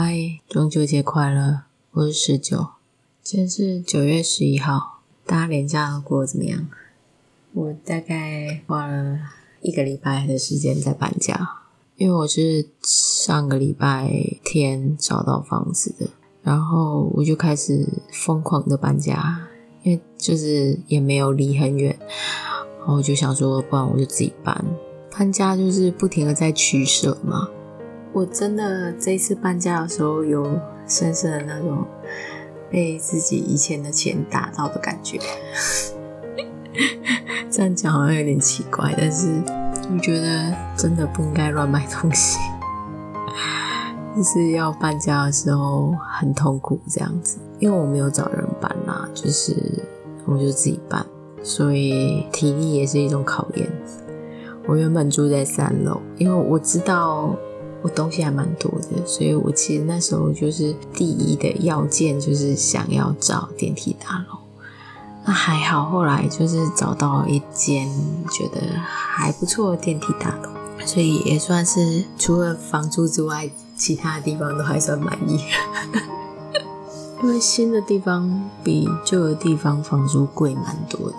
嗨，中秋节快乐！我是十九，今天是九月十一号，大家连假都过得怎么样？我大概花了一个礼拜的时间在搬家，因为我是上个礼拜天找到房子的，然后我就开始疯狂的搬家，因为就是也没有离很远，然后我就想说，不然我就自己搬。搬家就是不停的在取舍嘛。我真的这一次搬家的时候，有深深的那种被自己以前的钱打到的感觉。这样讲好像有点奇怪，但是我觉得真的不应该乱买东西。就是要搬家的时候很痛苦，这样子，因为我没有找人搬啦，就是我就自己搬，所以体力也是一种考验。我原本住在三楼，因为我知道。我东西还蛮多的，所以我其实那时候就是第一的要件就是想要找电梯大楼。那还好，后来就是找到一间觉得还不错的电梯大楼，所以也算是除了房租之外，其他地方都还算满意。因为新的地方比旧的地方房租贵蛮多的，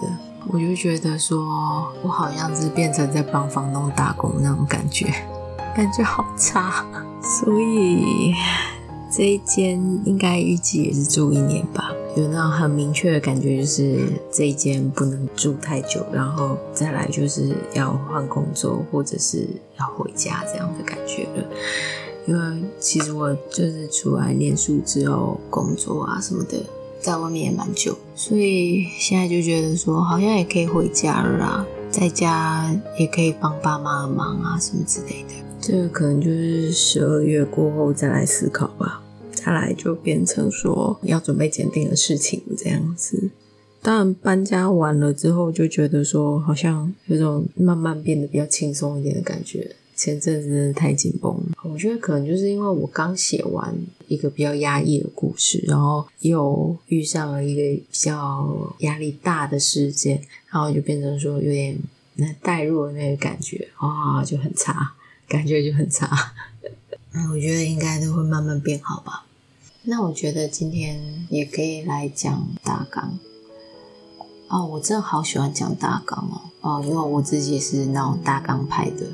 我就觉得说我好像是变成在帮房东打工那种感觉。感觉好差，所以这一间应该预计也是住一年吧。有那种很明确的感觉，就是这一间不能住太久，然后再来就是要换工作或者是要回家这样的感觉了。因为其实我就是出来念书之后工作啊什么的，在外面也蛮久，所以现在就觉得说好像也可以回家了啦，在家也可以帮爸妈忙啊什么之类的。这个可能就是十二月过后再来思考吧，再来就变成说要准备检定的事情这样子。当然搬家完了之后，就觉得说好像有种慢慢变得比较轻松一点的感觉。前阵子太紧绷了，我觉得可能就是因为我刚写完一个比较压抑的故事，然后又遇上了一个比较压力大的事件，然后就变成说有点那带入的那个感觉啊，就很差。感觉就很差，嗯，我觉得应该都会慢慢变好吧。那我觉得今天也可以来讲大纲。哦，我真的好喜欢讲大纲哦，哦，因为我自己是那种大纲派的。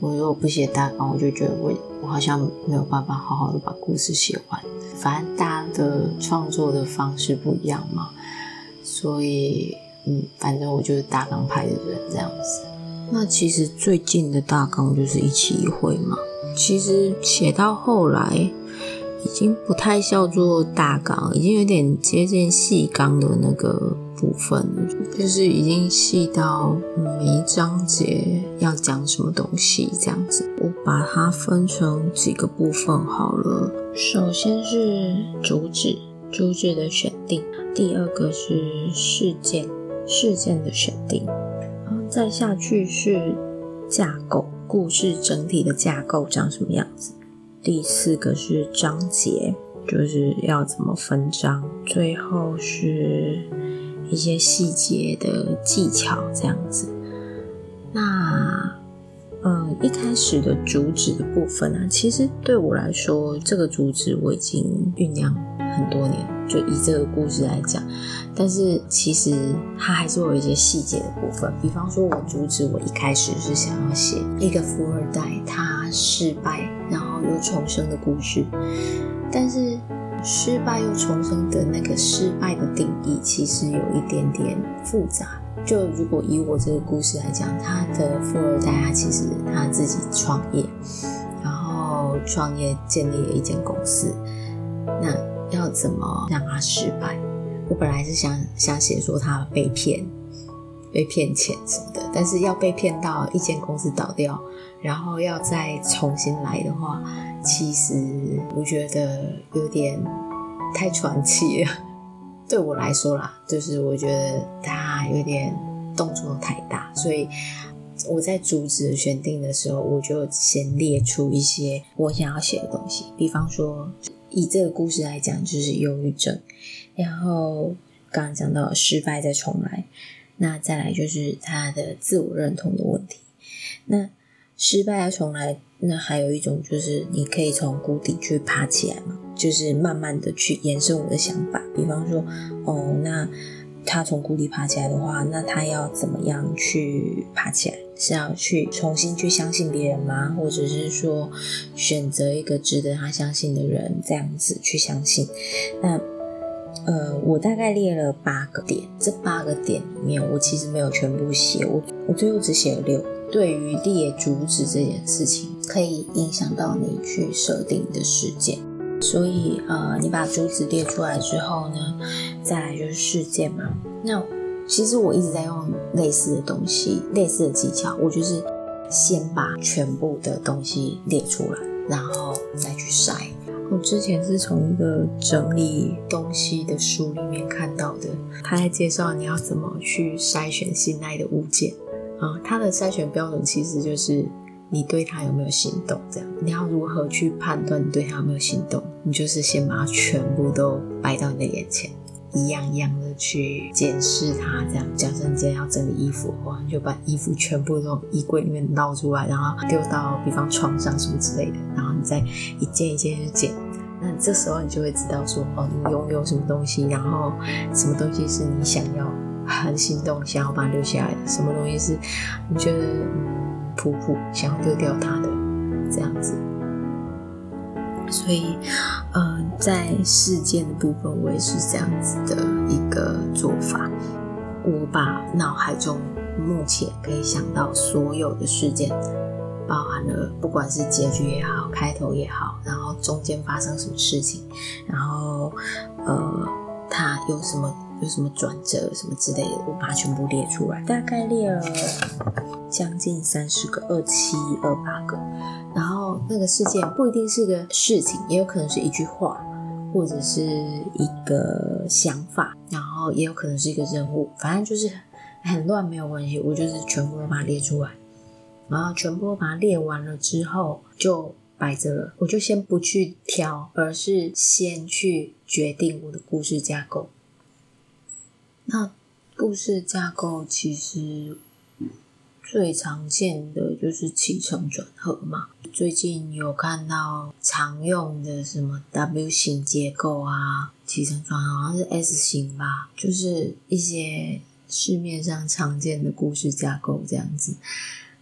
我如果不写大纲，我就觉得我我好像没有办法好好的把故事写完。反正大家的创作的方式不一样嘛，所以嗯，反正我就是大纲派的人这样子。那其实最近的大纲就是一期一会嘛。其实写到后来，已经不太叫做大纲，已经有点接近细纲的那个部分，就是已经细到每一章节要讲什么东西这样子。我把它分成几个部分好了。首先是主旨，主旨的选定；第二个是事件，事件的选定。再下去是架构，故事整体的架构长什么样子？第四个是章节，就是要怎么分章。最后是一些细节的技巧，这样子。那，嗯，一开始的主旨的部分啊，其实对我来说，这个主旨我已经酝酿很多年。就以这个故事来讲，但是其实它还是有一些细节的部分。比方说，我阻止我一开始是想要写一个富二代他失败然后又重生的故事，但是失败又重生的那个失败的定义其实有一点点复杂。就如果以我这个故事来讲，他的富二代他其实他自己创业，然后创业建立了一间公司，那。要怎么让他失败？我本来是想想写说他被骗、被骗钱什么的，但是要被骗到一间公司倒掉，然后要再重新来的话，其实我觉得有点太传奇了。对我来说啦，就是我觉得他有点动作太大，所以我在主旨选定的时候，我就先列出一些我想要写的东西，比方说。以这个故事来讲，就是忧郁症，然后刚刚讲到失败再重来，那再来就是他的自我认同的问题。那失败再重来，那还有一种就是你可以从谷底去爬起来嘛，就是慢慢的去延伸我的想法。比方说，哦，那他从谷底爬起来的话，那他要怎么样去爬起来？是要去重新去相信别人吗？或者是说选择一个值得他相信的人，这样子去相信？那呃，我大概列了八个点，这八个点里面，我其实没有全部写，我我最后只写了六。对于列主旨这件事情，可以影响到你去设定的事件，所以呃，你把主旨列出来之后呢，再来就是事件嘛。那其实我一直在用类似的东西，类似的技巧，我就是先把全部的东西列出来，然后再去筛。我之前是从一个整理东西的书里面看到的，他在介绍你要怎么去筛选信赖的物件。啊，它的筛选标准其实就是你对他有没有心动，这样。你要如何去判断你对他有没有心动？你就是先把它全部都摆到你的眼前，一样一样的去检视它，这样。假设你今天要整理衣服的话，你就把衣服全部从衣柜里面捞出来，然后丢到比方床上什么之类的，然后你再一件一件去捡。那这时候你就会知道说，哦，你拥有什么东西，然后什么东西是你想要。很心动，想要把它留下来的，什么东西是你觉得嗯普普想要丢掉它的这样子？所以，嗯、呃，在事件的部分，我也是这样子的一个做法。我把脑海中目前可以想到所有的事件，包含了不管是结局也好，开头也好，然后中间发生什么事情，然后呃，它有什么。有什么转折什么之类的，我把它全部列出来，大概列了将近三十个，二七二八个。然后那个事件不一定是个事情，也有可能是一句话，或者是一个想法，然后也有可能是一个任务，反正就是很乱没有关系，我就是全部都把它列出来。然后全部都把它列完了之后，就摆着了。我就先不去挑，而是先去决定我的故事架构。那故事架构其实最常见的就是起承转合嘛。最近有看到常用的什么 W 型结构啊，起承转合好像是 S 型吧，就是一些市面上常见的故事架构这样子。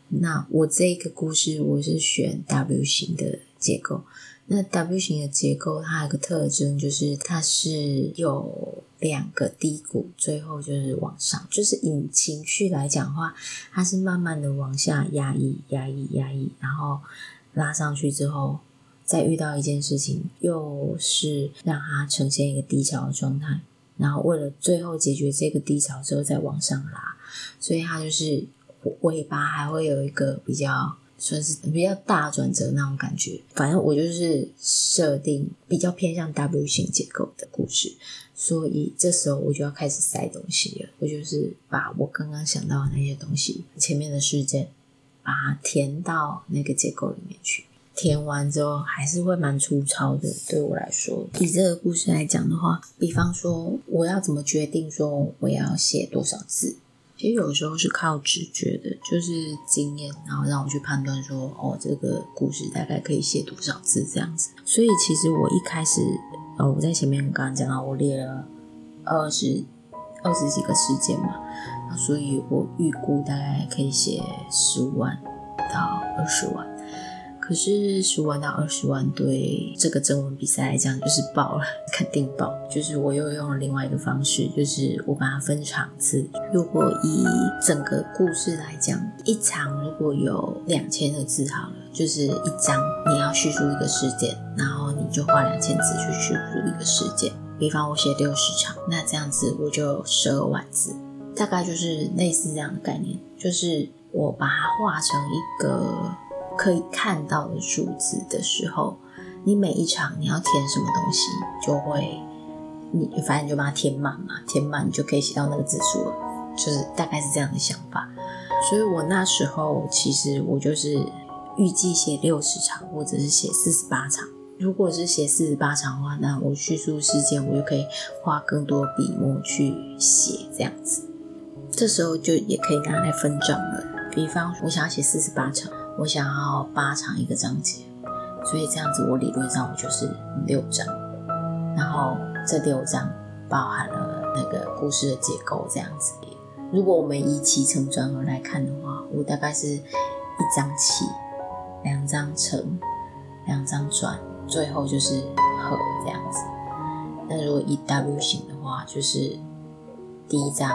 那我这个故事我是选 W 型的结构。那 W 型的结构它有个特征，就是它是有两个低谷，最后就是往上。就是以情绪来讲的话，它是慢慢的往下压抑、压抑、压抑，然后拉上去之后，再遇到一件事情，又是让它呈现一个低潮的状态。然后为了最后解决这个低潮之后再往上拉，所以它就是尾巴还会有一个比较。算是比较大转折那种感觉，反正我就是设定比较偏向 W 型结构的故事，所以这时候我就要开始塞东西了。我就是把我刚刚想到的那些东西，前面的事件，把它填到那个结构里面去。填完之后还是会蛮粗糙的，对我来说。以这个故事来讲的话，比方说我要怎么决定说我要写多少字？其实有时候是靠直觉的，就是经验，然后让我去判断说，哦，这个故事大概可以写多少字这样子。所以其实我一开始，呃，我在前面刚刚讲到，我列了二十二十几个事件嘛，所以我预估大概可以写十五万到二十万。可是十万到二十万对这个征文比赛来讲就是爆了，肯定爆。就是我又用了另外一个方式，就是我把它分场次。如果以整个故事来讲，一场如果有两千个字好了，就是一章你要叙述一个事件，然后你就花两千字去叙述一个事件。比方我写六十场，那这样子我就十二万字，大概就是类似这样的概念。就是我把它画成一个。可以看到的数字的时候，你每一场你要填什么东西，就会你反正就把它填满嘛，填满你就可以写到那个字数了，就是大概是这样的想法。所以我那时候其实我就是预计写六十场，或者是写四十八场。如果是写四十八场的话，那我叙述事件我就可以花更多笔墨去写这样子。这时候就也可以拿来分账了。比方说我想要写四十八场。我想要八长一个章节，所以这样子我理论上我就是六章，然后这六章包含了那个故事的结构这样子。如果我们以起承转合来看的话，我大概是一张起，两张承，两张转，最后就是合这样子。那如果以 W 型的话，就是第一章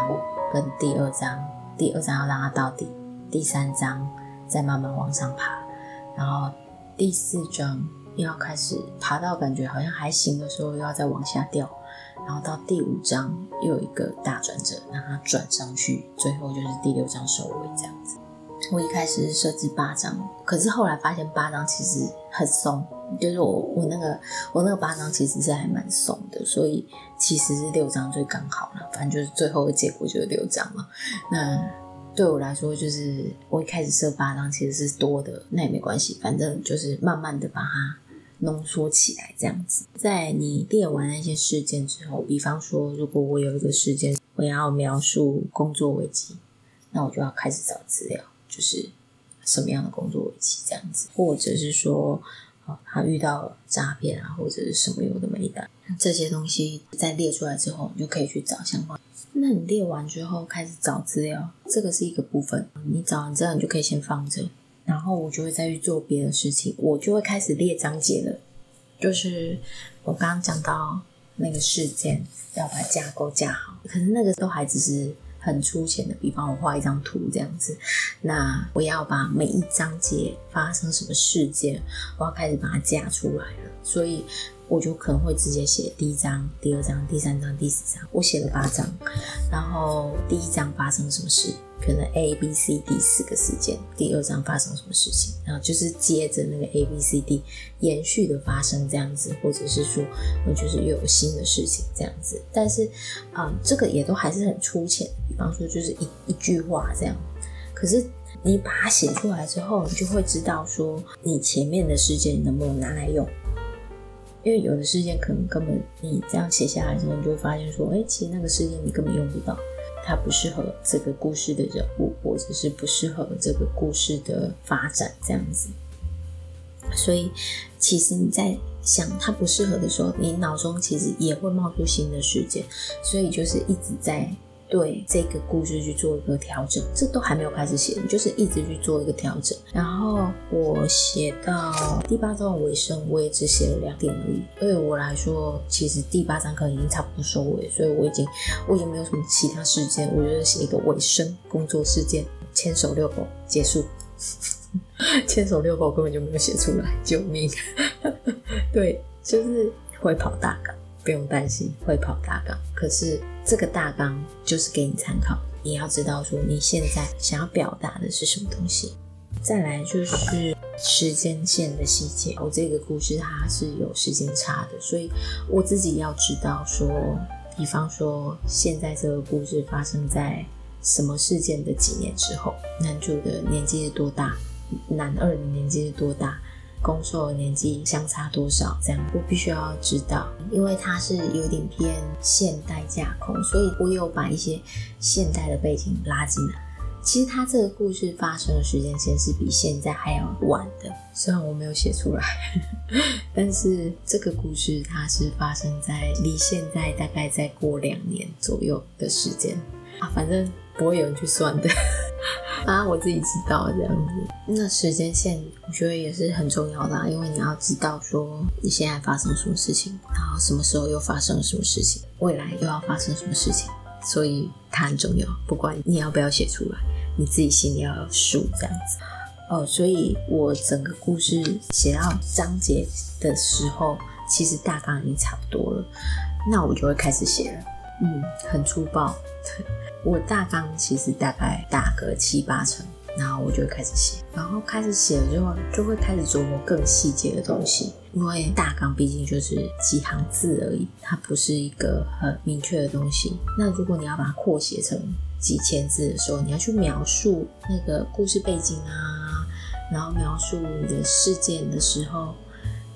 跟第二章，第二章要让它到底，第三章再慢慢往上爬，然后第四章要开始爬到感觉好像还行的时候，又要再往下掉。然后到第五章又有一个大转折，让它转上去，最后就是第六章收尾这样子。我一开始是设置八章，可是后来发现八章其实很松，就是我我那个我那个八章其实是还蛮松的，所以其实是六章最刚好了。反正就是最后的结果就是六章了。那对我来说，就是我一开始设八章其实是多的，那也没关系，反正就是慢慢的把它。浓缩起来，这样子，在你列完那些事件之后，比方说，如果我有一个事件，我要描述工作危机，那我就要开始找资料，就是什么样的工作危机这样子，或者是说，啊，他遇到诈骗啊，或者是什么有的没的，这些东西在列出来之后，你就可以去找相关。那你列完之后开始找资料，这个是一个部分，你找完之后，你就可以先放着。然后我就会再去做别的事情，我就会开始列章节了。就是我刚刚讲到那个事件，要把架构架好，可是那个都还只是很粗浅的，比方我画一张图这样子。那我要把每一章节发生什么事件，我要开始把它架出来了，所以。我就可能会直接写第一章、第二章、第三章、第四章。我写了八章，然后第一章发生什么事，可能 A、B、C、D 四个事件。第二章发生什么事情，然后就是接着那个 A、B、C、D 延续的发生这样子，或者是说，就是又有新的事情这样子。但是，嗯，这个也都还是很粗浅，比方说就是一一句话这样。可是你把它写出来之后，你就会知道说，你前面的事件能不能拿来用。因为有的事件可能根本你这样写下来之后，你就会发现说，哎，其实那个事件你根本用不到，它不适合这个故事的人物，或者是不适合这个故事的发展这样子。所以，其实你在想它不适合的时候，你脑中其实也会冒出新的事件，所以就是一直在。对这个故事去做一个调整，这都还没有开始写，就是一直去做一个调整。然后我写到第八章的尾声，我也只写了两点而已。对我来说，其实第八章可能已经差不多收尾，所以我已经我已经没有什么其他事件，我就是写一个尾声工作事件，牵手遛狗结束。牵手遛狗根本就没有写出来，救命！对，就是会跑大纲。不用担心会跑大纲，可是这个大纲就是给你参考，你要知道说你现在想要表达的是什么东西。再来就是时间线的细节，我这个故事它是有时间差的，所以我自己要知道说，比方说现在这个故事发生在什么事件的几年之后，男主的年纪是多大，男二的年纪是多大。工作年纪相差多少？这样我必须要知道，因为它是有点偏现代架空，所以我有把一些现代的背景拉进来。其实它这个故事发生的时间线是比现在还要晚的，虽然我没有写出来，但是这个故事它是发生在离现在大概再过两年左右的时间啊，反正不会有人去算的。啊，我自己知道这样子。那时间线我觉得也是很重要的，因为你要知道说你现在发生什么事情，然后什么时候又发生了什么事情，未来又要发生什么事情，所以它很重要。不管你要不要写出来，你自己心里要有数这样子。哦，所以我整个故事写到章节的时候，其实大纲已经差不多了，那我就会开始写了。嗯，很粗暴。我大纲其实大概打个七八成，然后我就会开始写，然后开始写了之后，就会开始琢磨更细节的东西。因为大纲毕竟就是几行字而已，它不是一个很明确的东西。那如果你要把它扩写成几千字的时候，你要去描述那个故事背景啊，然后描述你的事件的时候，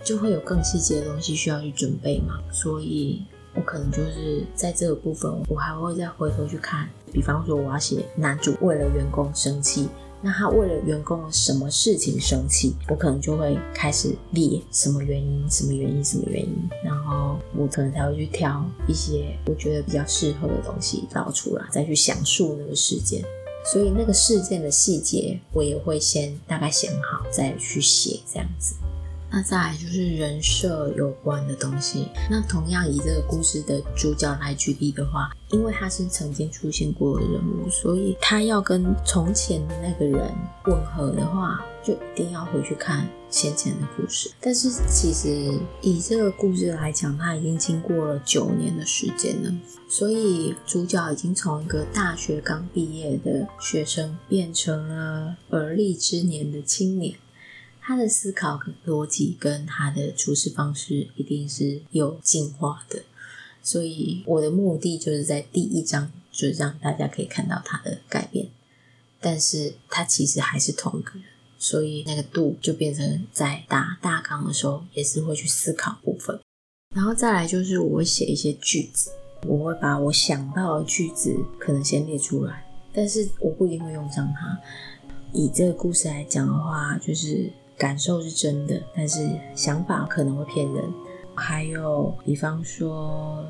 就会有更细节的东西需要去准备嘛。所以。我可能就是在这个部分，我还会再回头去看。比方说，我要写男主为了员工生气，那他为了员工什么事情生气，我可能就会开始列什么原因、什么原因、什么原因，然后我可能才会去挑一些我觉得比较适合的东西找出来，再去详述那个事件。所以那个事件的细节，我也会先大概想好，再去写这样子。那再来就是人设有关的东西。那同样以这个故事的主角来举例的话，因为他是曾经出现过的人物，所以他要跟从前的那个人吻合的话，就一定要回去看先前的故事。但是其实以这个故事来讲，他已经经过了九年的时间了，所以主角已经从一个大学刚毕业的学生变成了而立之年的青年。他的思考逻辑跟他的处事方式一定是有进化的，所以我的目的就是在第一章就让大家可以看到他的改变，但是他其实还是同一个人，所以那个度就变成在打大纲的时候也是会去思考部分，然后再来就是我会写一些句子，我会把我想到的句子可能先列出来，但是我不一定会用上它。以这个故事来讲的话，就是。感受是真的，但是想法可能会骗人。还有，比方说，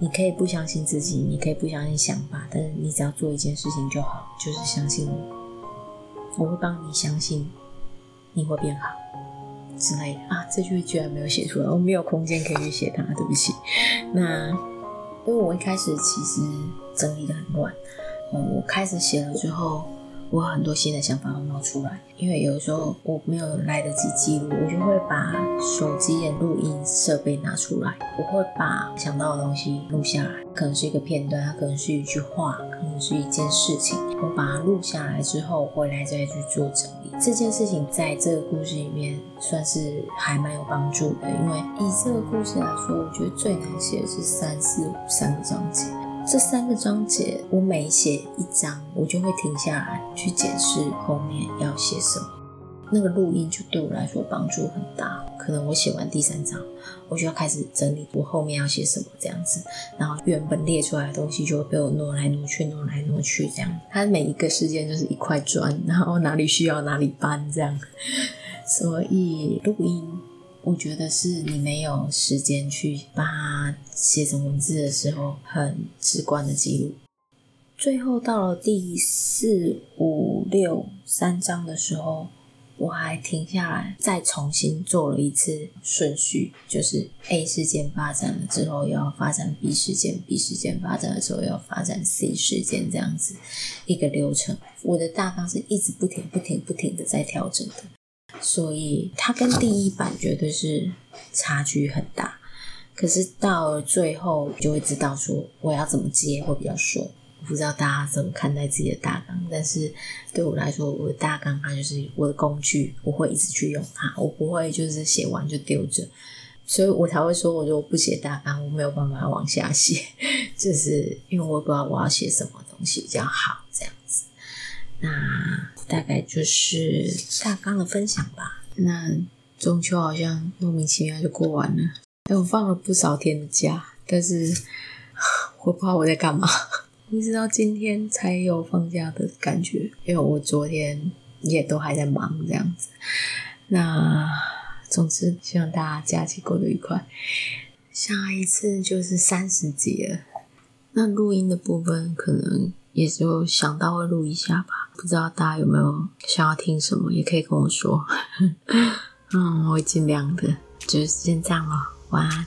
你可以不相信自己，你可以不相信想法，但是你只要做一件事情就好，就是相信我，我会帮你相信，你会变好之类的啊。这句居然没有写出来，我没有空间可以去写它，对不起。那因为我一开始其实整理的很乱，嗯，我开始写了之后。我很多新的想法会冒出来，因为有时候我没有来得及记录，我就会把手机的录音设备拿出来，我会把想到的东西录下来，可能是一个片段，它可能是一句话，可能是一件事情，我把它录下来之后，回来再去做整理。这件事情在这个故事里面算是还蛮有帮助的，因为以这个故事来说，我觉得最难写的是三四五三个章节。这三个章节，我每写一章，我就会停下来去检视后面要写什么。那个录音就对我来说帮助很大。可能我写完第三章，我就要开始整理我后面要写什么这样子。然后原本列出来的东西就会被我挪来挪去、挪来挪去这样。它每一个事件就是一块砖，然后哪里需要哪里搬这样。所以录音。我觉得是你没有时间去把它写成文字的时候，很直观的记录。最后到了第四、五、六三章的时候，我还停下来再重新做了一次顺序，就是 A 事件发展了之后要发展 B 事件，B 事件发展了之后要发展 C 事件，这样子一个流程。我的大纲是一直不停、不停、不停的在调整的。所以它跟第一版绝对是差距很大，可是到了最后就会知道说我要怎么接会比较顺。我不知道大家怎么看待自己的大纲，但是对我来说，我的大纲它就是我的工具，我会一直去用它，我不会就是写完就丢着。所以我才会说，我如果不写大纲，我没有办法往下写，就是因为我不知道我要写什么东西比较好，这样子。那大概就是大纲的分享吧。那中秋好像莫名其妙就过完了。哎，我放了不少天的假，但是我不知道我在干嘛，一直到今天才有放假的感觉。因为我昨天也都还在忙这样子。那总之，希望大家假期过得愉快。下一次就是三十集了。那录音的部分可能。也就想到会录一下吧，不知道大家有没有想要听什么，也可以跟我说。嗯，我会尽量的，就是先这样了，晚安。